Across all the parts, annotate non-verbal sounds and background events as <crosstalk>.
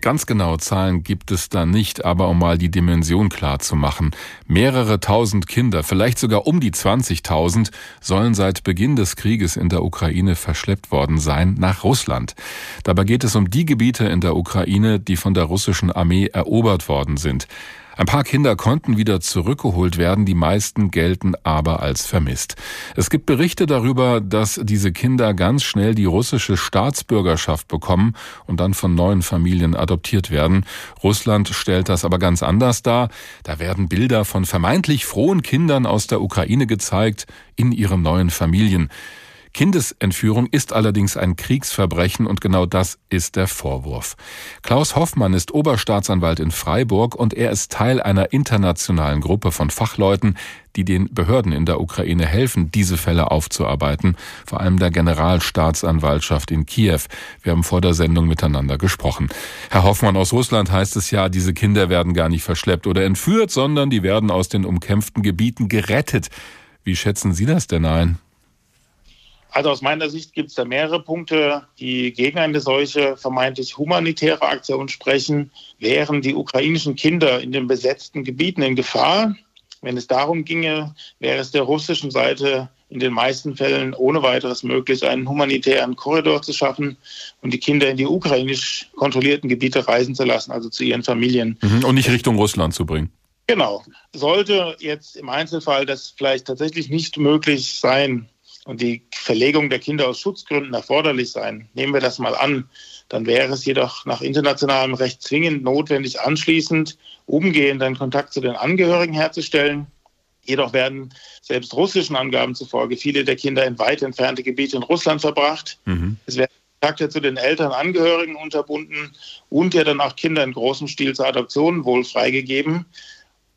Ganz genaue Zahlen gibt es da nicht, aber um mal die Dimension klar zu machen. Mehrere tausend Kinder, vielleicht sogar um die 20.000, sollen seit Beginn des Krieges in der Ukraine verschleppt worden sein nach Russland. Dabei geht es um die Gebiete in der Ukraine, die von der russischen Armee erobert worden sind. Ein paar Kinder konnten wieder zurückgeholt werden, die meisten gelten aber als vermisst. Es gibt Berichte darüber, dass diese Kinder ganz schnell die russische Staatsbürgerschaft bekommen und dann von neuen Familien adoptiert werden. Russland stellt das aber ganz anders dar. Da werden Bilder von vermeintlich frohen Kindern aus der Ukraine gezeigt in ihren neuen Familien. Kindesentführung ist allerdings ein Kriegsverbrechen und genau das ist der Vorwurf. Klaus Hoffmann ist Oberstaatsanwalt in Freiburg und er ist Teil einer internationalen Gruppe von Fachleuten, die den Behörden in der Ukraine helfen, diese Fälle aufzuarbeiten, vor allem der Generalstaatsanwaltschaft in Kiew. Wir haben vor der Sendung miteinander gesprochen. Herr Hoffmann, aus Russland heißt es ja, diese Kinder werden gar nicht verschleppt oder entführt, sondern die werden aus den umkämpften Gebieten gerettet. Wie schätzen Sie das denn ein? Also aus meiner Sicht gibt es da mehrere Punkte, die gegen eine solche vermeintlich humanitäre Aktion sprechen. Wären die ukrainischen Kinder in den besetzten Gebieten in Gefahr? Wenn es darum ginge, wäre es der russischen Seite in den meisten Fällen ohne weiteres möglich, einen humanitären Korridor zu schaffen und die Kinder in die ukrainisch kontrollierten Gebiete reisen zu lassen, also zu ihren Familien. Mhm, und nicht Richtung Russland zu bringen. Genau. Sollte jetzt im Einzelfall das vielleicht tatsächlich nicht möglich sein, und die Verlegung der Kinder aus Schutzgründen erforderlich sein, nehmen wir das mal an, dann wäre es jedoch nach internationalem Recht zwingend notwendig, anschließend umgehend einen Kontakt zu den Angehörigen herzustellen. Jedoch werden selbst russischen Angaben zufolge viele der Kinder in weit entfernte Gebiete in Russland verbracht. Mhm. Es werden Kontakte zu den Eltern, Angehörigen unterbunden und ja dann auch Kinder in großem Stil zur Adoption wohl freigegeben.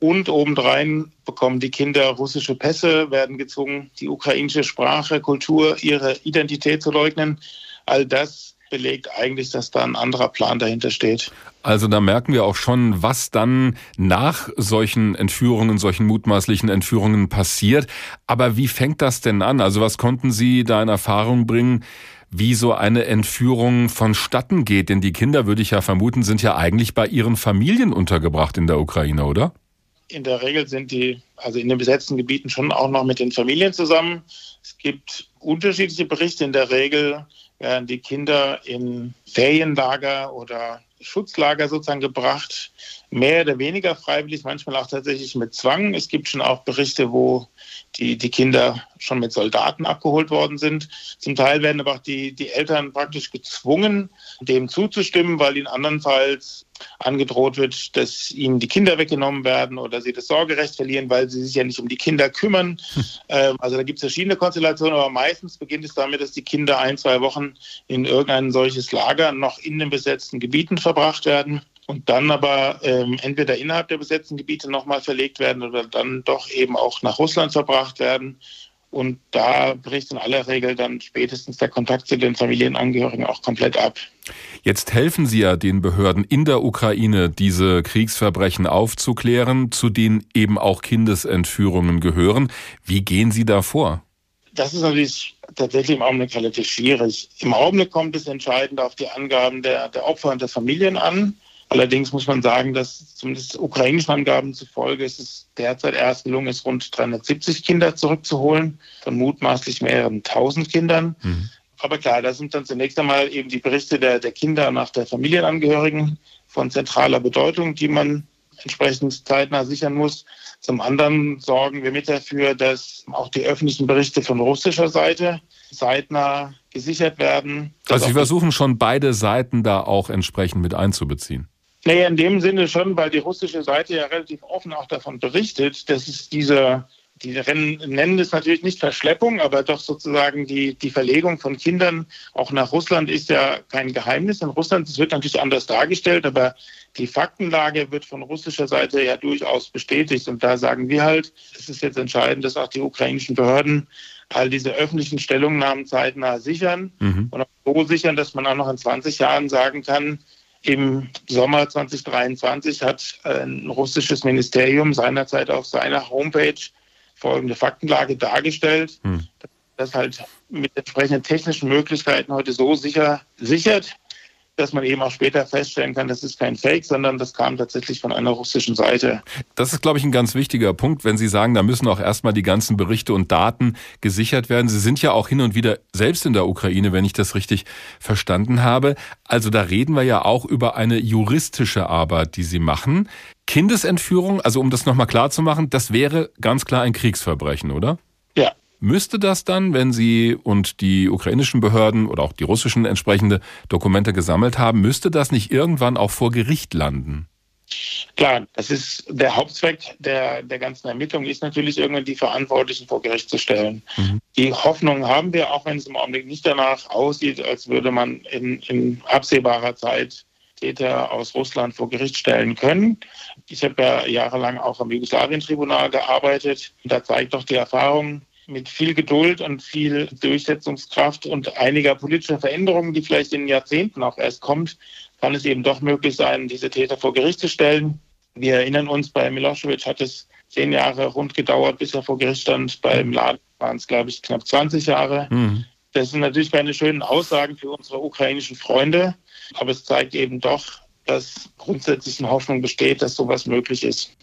Und obendrein bekommen die Kinder russische Pässe, werden gezwungen, die ukrainische Sprache, Kultur, ihre Identität zu leugnen. All das belegt eigentlich, dass da ein anderer Plan dahinter steht. Also da merken wir auch schon, was dann nach solchen Entführungen, solchen mutmaßlichen Entführungen passiert. Aber wie fängt das denn an? Also was konnten Sie da in Erfahrung bringen? wie so eine Entführung vonstatten geht. Denn die Kinder, würde ich ja vermuten, sind ja eigentlich bei ihren Familien untergebracht in der Ukraine, oder? In der Regel sind die, also in den besetzten Gebieten schon auch noch mit den Familien zusammen. Es gibt unterschiedliche Berichte. In der Regel werden die Kinder in Ferienlager oder Schutzlager sozusagen gebracht, mehr oder weniger freiwillig, manchmal auch tatsächlich mit Zwang. Es gibt schon auch Berichte, wo die, die Kinder schon mit Soldaten abgeholt worden sind. Zum Teil werden aber auch die, die Eltern praktisch gezwungen, dem zuzustimmen, weil ihnen andernfalls angedroht wird, dass ihnen die Kinder weggenommen werden oder sie das Sorgerecht verlieren, weil sie sich ja nicht um die Kinder kümmern. <laughs> Hm. Also da gibt es verschiedene Konstellationen, aber meistens beginnt es damit, dass die Kinder ein, zwei Wochen in irgendein solches Lager noch in den besetzten Gebieten verbracht werden und dann aber ähm, entweder innerhalb der besetzten Gebiete nochmal verlegt werden oder dann doch eben auch nach Russland verbracht werden. Und da bricht in aller Regel dann spätestens der Kontakt zu den Familienangehörigen auch komplett ab. Jetzt helfen Sie ja den Behörden in der Ukraine, diese Kriegsverbrechen aufzuklären, zu denen eben auch Kindesentführungen gehören. Wie gehen Sie da vor? Das ist natürlich tatsächlich im Augenblick relativ schwierig. Im Augenblick kommt es entscheidend auf die Angaben der, der Opfer und der Familien an. Allerdings muss man sagen, dass zumindest ukrainischen Angaben zufolge ist es derzeit erst gelungen ist, rund 370 Kinder zurückzuholen, von mutmaßlich mehreren tausend Kindern. Mhm. Aber klar, das sind dann zunächst einmal eben die Berichte der, der Kinder nach der Familienangehörigen von zentraler Bedeutung, die man entsprechend zeitnah sichern muss. Zum anderen sorgen wir mit dafür, dass auch die öffentlichen Berichte von russischer Seite zeitnah gesichert werden. Also Sie versuchen schon beide Seiten da auch entsprechend mit einzubeziehen. Naja, in dem Sinne schon, weil die russische Seite ja relativ offen auch davon berichtet, dass es diese, die nennen es natürlich nicht Verschleppung, aber doch sozusagen die, die Verlegung von Kindern auch nach Russland ist ja kein Geheimnis. In Russland das wird natürlich anders dargestellt, aber die Faktenlage wird von russischer Seite ja durchaus bestätigt. Und da sagen wir halt, es ist jetzt entscheidend, dass auch die ukrainischen Behörden all diese öffentlichen Stellungnahmen zeitnah sichern mhm. und auch so sichern, dass man auch noch in 20 Jahren sagen kann, im Sommer 2023 hat ein russisches Ministerium seinerzeit auf seiner Homepage folgende Faktenlage dargestellt, hm. das halt mit entsprechenden technischen Möglichkeiten heute so sicher sichert, dass man eben auch später feststellen kann, das ist kein Fake, sondern das kam tatsächlich von einer russischen Seite. Das ist, glaube ich, ein ganz wichtiger Punkt, wenn Sie sagen, da müssen auch erstmal die ganzen Berichte und Daten gesichert werden. Sie sind ja auch hin und wieder selbst in der Ukraine, wenn ich das richtig verstanden habe. Also da reden wir ja auch über eine juristische Arbeit, die Sie machen. Kindesentführung, also um das nochmal klar zu machen, das wäre ganz klar ein Kriegsverbrechen, oder? Ja, Müsste das dann, wenn Sie und die ukrainischen Behörden oder auch die russischen entsprechende Dokumente gesammelt haben, müsste das nicht irgendwann auch vor Gericht landen? Klar, das ist der Hauptzweck der, der ganzen Ermittlung, ist natürlich irgendwann die Verantwortlichen vor Gericht zu stellen. Mhm. Die Hoffnung haben wir, auch wenn es im Augenblick nicht danach aussieht, als würde man in, in absehbarer Zeit Täter aus Russland vor Gericht stellen können. Ich habe ja jahrelang auch am Jugoslawien-Tribunal gearbeitet. Da zeigt doch die Erfahrung, mit viel Geduld und viel Durchsetzungskraft und einiger politischer Veränderungen, die vielleicht in Jahrzehnten auch erst kommt, kann es eben doch möglich sein, diese Täter vor Gericht zu stellen. Wir erinnern uns, bei Milosevic hat es zehn Jahre rund gedauert, bis er vor Gericht stand. Beim Laden waren es, glaube ich, knapp 20 Jahre. Mhm. Das sind natürlich keine schönen Aussagen für unsere ukrainischen Freunde, aber es zeigt eben doch, dass grundsätzlich eine Hoffnung besteht, dass sowas möglich ist.